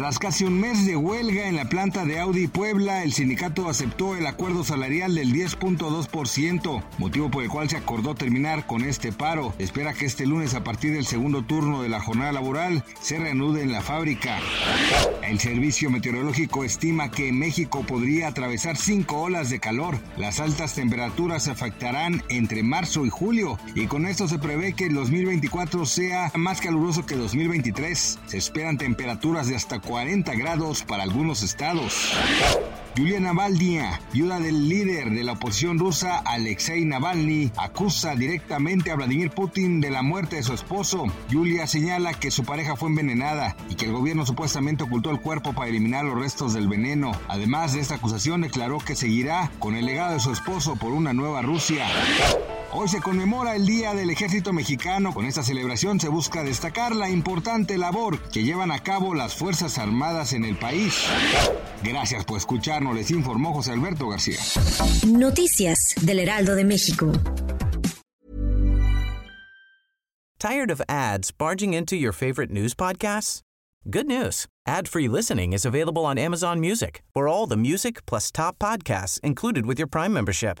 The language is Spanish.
Tras casi un mes de huelga en la planta de Audi Puebla, el sindicato aceptó el acuerdo salarial del 10.2%, motivo por el cual se acordó terminar con este paro. Espera que este lunes a partir del segundo turno de la jornada laboral se reanude en la fábrica. El servicio meteorológico estima que México podría atravesar cinco olas de calor. Las altas temperaturas afectarán entre marzo y julio y con esto se prevé que el 2024 sea más caluroso que 2023. Se esperan temperaturas de hasta 40 grados para algunos estados. Yulia Navalnya, viuda del líder de la oposición rusa Alexei Navalny, acusa directamente a Vladimir Putin de la muerte de su esposo. Yulia señala que su pareja fue envenenada y que el gobierno supuestamente ocultó el cuerpo para eliminar los restos del veneno. Además de esta acusación, declaró que seguirá con el legado de su esposo por una nueva Rusia. Hoy se conmemora el Día del Ejército Mexicano. Con esta celebración se busca destacar la importante labor que llevan a cabo las Fuerzas Armadas en el país. Gracias por escucharnos, les informó José Alberto García. Noticias del Heraldo de México. Tired of ads barging into your favorite news podcasts? Good news. Ad-free listening is available on Amazon Music for all the music plus top podcasts included with your Prime membership.